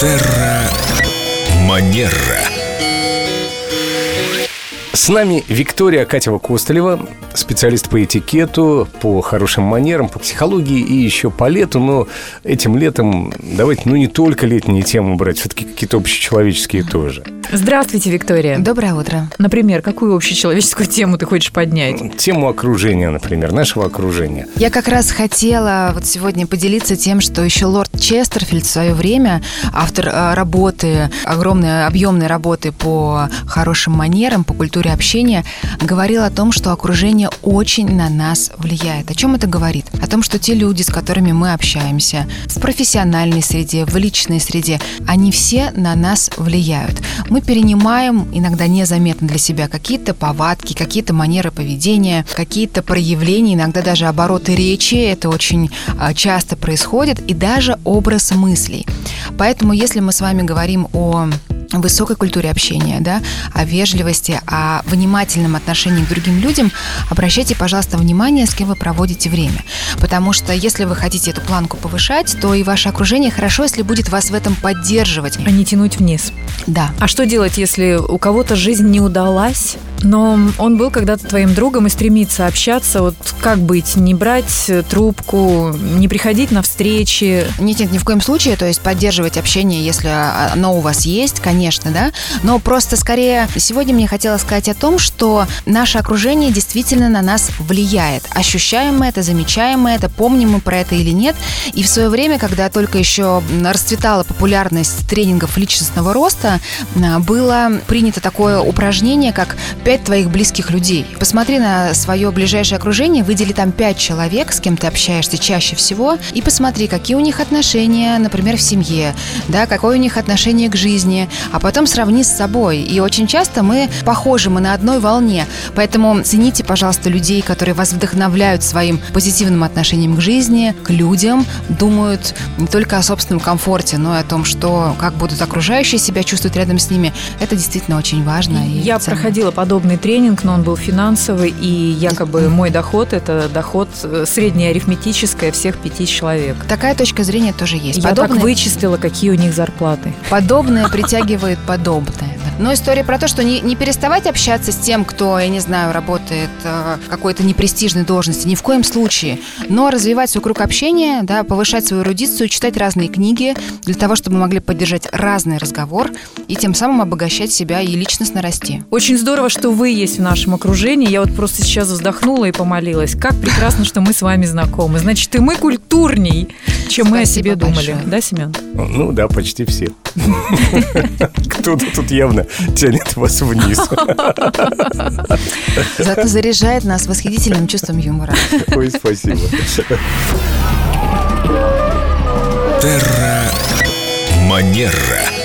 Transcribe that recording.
Терра Манера. С нами Виктория Катева-Костолева, специалист по этикету, по хорошим манерам, по психологии и еще по лету. Но этим летом давайте, ну, не только летние темы брать, все-таки какие-то общечеловеческие тоже. Здравствуйте, Виктория. Доброе утро. Например, какую общечеловеческую тему ты хочешь поднять? Тему окружения, например, нашего окружения. Я как раз хотела вот сегодня поделиться тем, что еще лорд Честерфильд в свое время, автор э, работы, огромной объемной работы по хорошим манерам, по культуре общения, говорил о том, что окружение очень на нас влияет. О чем это говорит? О том, что те люди, с которыми мы общаемся, в профессиональной среде, в личной среде, они все на нас влияют. Мы перенимаем, иногда незаметно для себя, какие-то повадки, какие-то манеры поведения, какие-то проявления, иногда даже обороты речи. Это очень а, часто происходит. И даже образ мыслей. Поэтому, если мы с вами говорим о высокой культуре общения, да, о вежливости, о внимательном отношении к другим людям, обращайте, пожалуйста, внимание, с кем вы проводите время. Потому что если вы хотите эту планку повышать, то и ваше окружение хорошо, если будет вас в этом поддерживать. А не тянуть вниз. Да. А что делать, если у кого-то жизнь не удалась, но он был когда-то твоим другом и стремится общаться? Вот как быть? Не брать трубку, не приходить на встречи? Нет, нет, ни в коем случае. То есть поддерживать общение, если оно у вас есть, конечно, да. Но просто скорее сегодня мне хотелось сказать о том, что наше окружение действительно на нас влияет. Ощущаем мы это, замечаем мы это, помним мы про это или нет. И в свое время, когда только еще расцветала популярность тренингов личностного роста, было принято такое упражнение, как пять твоих близких людей. Посмотри на свое ближайшее окружение, выдели там пять человек, с кем ты общаешься чаще всего, и посмотри, какие у них отношения, например, в семье, да, какое у них отношение к жизни, а потом сравни с собой. И очень часто мы похожи, мы на одной волне. Поэтому цените, пожалуйста, людей, которые вас вдохновляют своим позитивным отношением к жизни, к людям, думают не только о собственном комфорте, но и о том, что как будут окружающие себя чувствовать рядом с ними. Это действительно очень важно. И Я ценно. проходила подобный тренинг, но он был финансовый, и якобы мой доход – это доход э, среднеарифметическое всех пяти человек. Такая точка зрения тоже есть. Я так вычислила, какие у них зарплаты. Подобное притягивает подобное. да. Но история про то, что не, не переставать общаться с тем, кто, я не знаю, работает э, в какой-то непрестижной должности, ни в коем случае. Но развивать свой круг общения, да, повышать свою эрудицию, читать разные книги для того, чтобы мы могли поддержать разный разговор и тем самым обогащать себя и личностно расти. Очень здорово, что вы есть в нашем окружении. Я вот просто сейчас вздохнула и помолилась. Как прекрасно, что мы с вами знакомы. Значит, и мы культурней, чем мы о себе думали. Да, Семен? Ну да, почти все. Кто-то тут явно тянет вас вниз. Зато заряжает нас восхитительным чувством юмора. Ой, спасибо. Терра Манера.